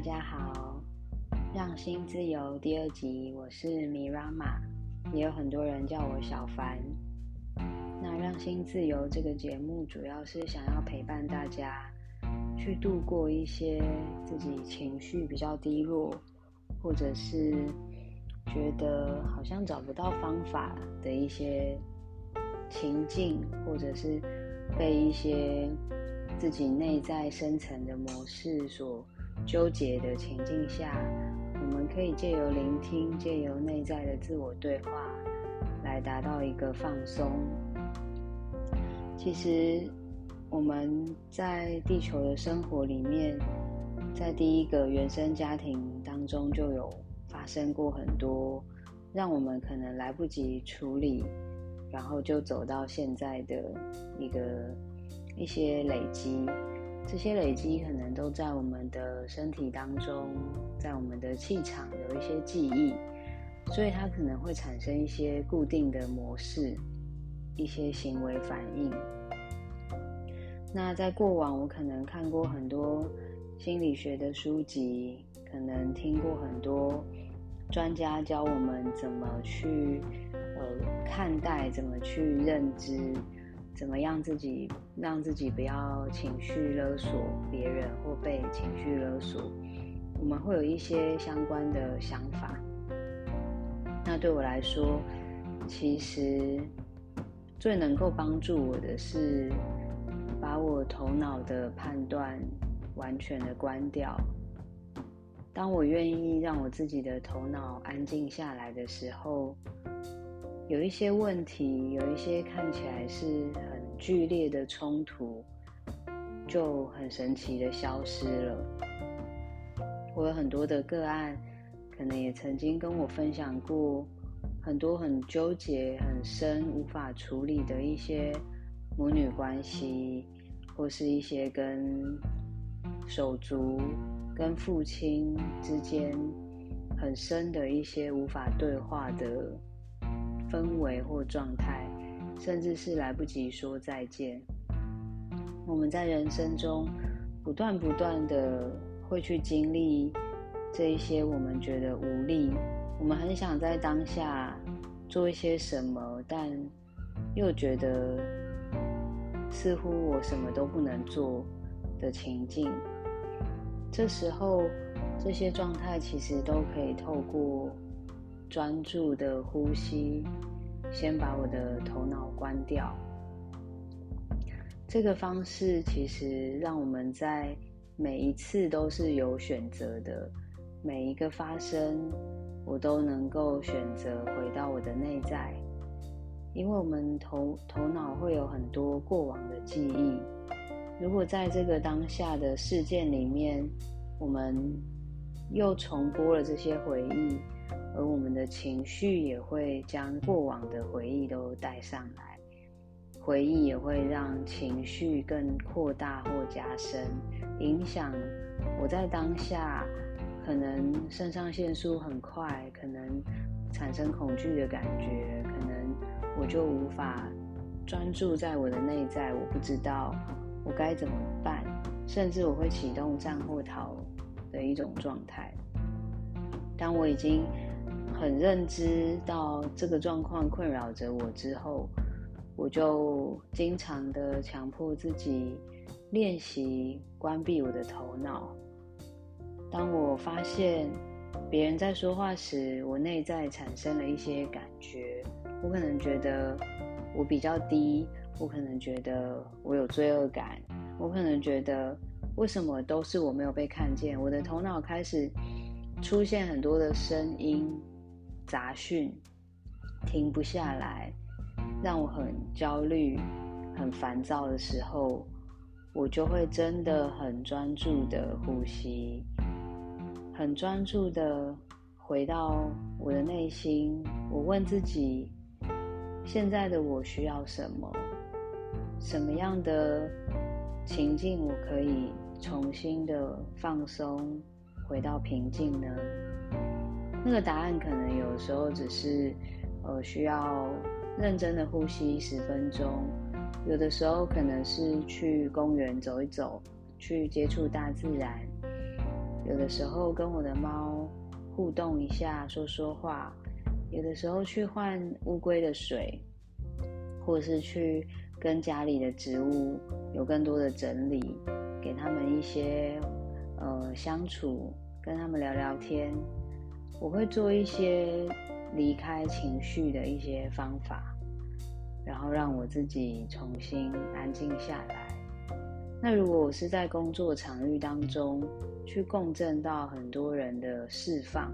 大家好，《让心自由》第二集，我是米拉玛，也有很多人叫我小凡。那《让心自由》这个节目，主要是想要陪伴大家去度过一些自己情绪比较低落，或者是觉得好像找不到方法的一些情境，或者是被一些自己内在深层的模式所。纠结的情境下，我们可以借由聆听，借由内在的自我对话，来达到一个放松。其实我们在地球的生活里面，在第一个原生家庭当中就有发生过很多，让我们可能来不及处理，然后就走到现在的一个一些累积。这些累积可能都在我们的身体当中，在我们的气场有一些记忆，所以它可能会产生一些固定的模式，一些行为反应。那在过往，我可能看过很多心理学的书籍，可能听过很多专家教我们怎么去呃看待，怎么去认知。怎么样自己让自己不要情绪勒索别人或被情绪勒索？我们会有一些相关的想法。那对我来说，其实最能够帮助我的是把我头脑的判断完全的关掉。当我愿意让我自己的头脑安静下来的时候。有一些问题，有一些看起来是很剧烈的冲突，就很神奇的消失了。我有很多的个案，可能也曾经跟我分享过很多很纠结、很深、无法处理的一些母女关系，或是一些跟手足、跟父亲之间很深的一些无法对话的。氛围或状态，甚至是来不及说再见。我们在人生中不断不断的会去经历这一些，我们觉得无力，我们很想在当下做一些什么，但又觉得似乎我什么都不能做的情境。这时候，这些状态其实都可以透过。专注的呼吸，先把我的头脑关掉。这个方式其实让我们在每一次都是有选择的，每一个发生，我都能够选择回到我的内在。因为我们头头脑会有很多过往的记忆，如果在这个当下的事件里面，我们又重播了这些回忆。而我们的情绪也会将过往的回忆都带上来，回忆也会让情绪更扩大或加深，影响我在当下可能肾上腺素很快，可能产生恐惧的感觉，可能我就无法专注在我的内在，我不知道我该怎么办，甚至我会启动战或逃的一种状态。当我已经。很认知到这个状况困扰着我之后，我就经常的强迫自己练习关闭我的头脑。当我发现别人在说话时，我内在产生了一些感觉，我可能觉得我比较低，我可能觉得我有罪恶感，我可能觉得为什么都是我没有被看见，我的头脑开始出现很多的声音。杂讯停不下来，让我很焦虑、很烦躁的时候，我就会真的很专注的呼吸，很专注的回到我的内心。我问自己：现在的我需要什么？什么样的情境我可以重新的放松，回到平静呢？那个答案可能有时候只是，呃，需要认真的呼吸十分钟；有的时候可能是去公园走一走，去接触大自然；有的时候跟我的猫互动一下，说说话；有的时候去换乌龟的水，或是去跟家里的植物有更多的整理，给他们一些呃相处，跟他们聊聊天。我会做一些离开情绪的一些方法，然后让我自己重新安静下来。那如果我是在工作场域当中去共振到很多人的释放，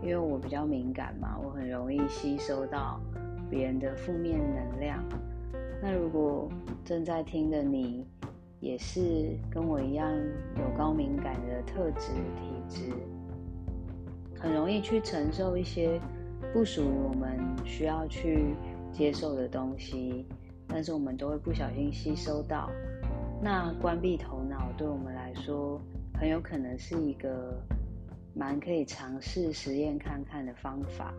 因为我比较敏感嘛，我很容易吸收到别人的负面能量。那如果正在听的你也是跟我一样有高敏感的特质体质，很容易去承受一些不属于我们需要去接受的东西，但是我们都会不小心吸收到。那关闭头脑对我们来说，很有可能是一个蛮可以尝试实验看看的方法。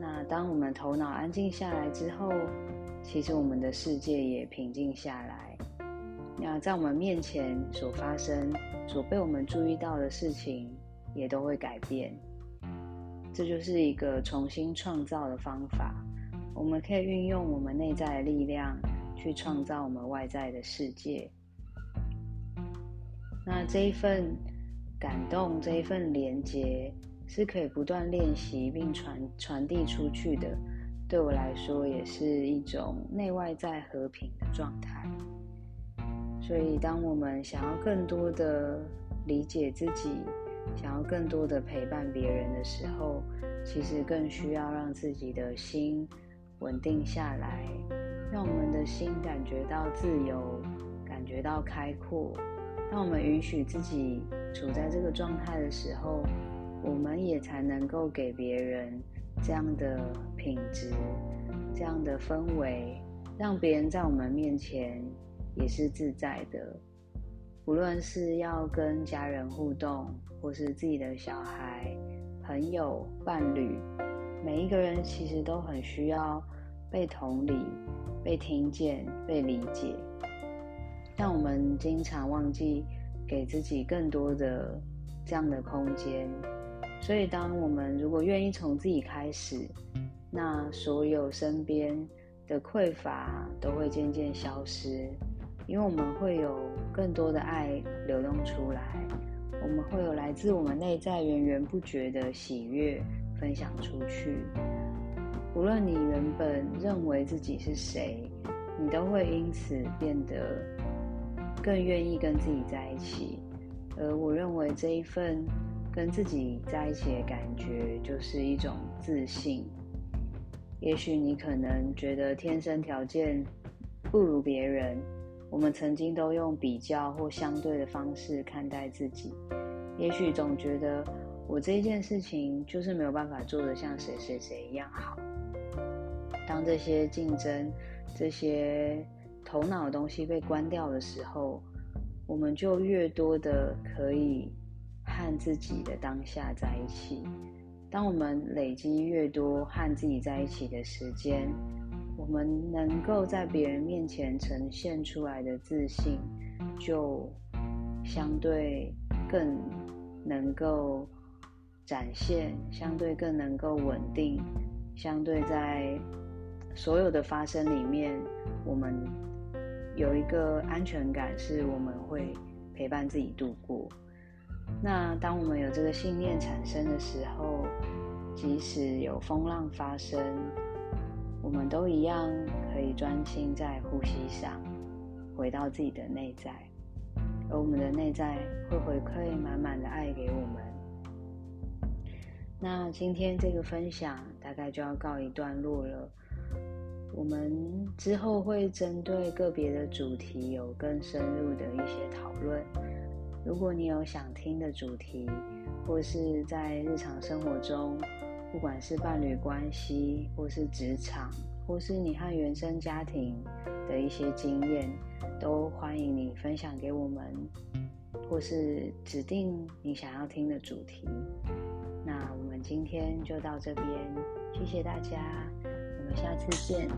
那当我们头脑安静下来之后，其实我们的世界也平静下来。那在我们面前所发生、所被我们注意到的事情，也都会改变。这就是一个重新创造的方法。我们可以运用我们内在的力量。去创造我们外在的世界。那这一份感动，这一份连接，是可以不断练习并传传递出去的。对我来说，也是一种内外在和平的状态。所以，当我们想要更多的理解自己，想要更多的陪伴别人的时候，其实更需要让自己的心稳定下来。让我们的心感觉到自由，感觉到开阔。当我们允许自己处在这个状态的时候，我们也才能够给别人这样的品质、这样的氛围，让别人在我们面前也是自在的。无论是要跟家人互动，或是自己的小孩、朋友、伴侣，每一个人其实都很需要被同理。被听见、被理解，但我们经常忘记给自己更多的这样的空间。所以，当我们如果愿意从自己开始，那所有身边的匮乏都会渐渐消失，因为我们会有更多的爱流动出来，我们会有来自我们内在源源不绝的喜悦分享出去。无论你原本认为自己是谁，你都会因此变得更愿意跟自己在一起。而我认为这一份跟自己在一起的感觉，就是一种自信。也许你可能觉得天生条件不如别人，我们曾经都用比较或相对的方式看待自己。也许总觉得我这件事情就是没有办法做得像谁谁谁一样好。当这些竞争、这些头脑的东西被关掉的时候，我们就越多的可以和自己的当下在一起。当我们累积越多和自己在一起的时间，我们能够在别人面前呈现出来的自信，就相对更能够展现，相对更能够稳定，相对在。所有的发生里面，我们有一个安全感，是我们会陪伴自己度过。那当我们有这个信念产生的时候，即使有风浪发生，我们都一样可以专心在呼吸上，回到自己的内在，而我们的内在会回馈满满的爱给我们。那今天这个分享大概就要告一段落了。我们之后会针对个别的主题有更深入的一些讨论。如果你有想听的主题，或是在日常生活中，不管是伴侣关系，或是职场，或是你和原生家庭的一些经验，都欢迎你分享给我们，或是指定你想要听的主题。那我们今天就到这边，谢谢大家。我们下次见。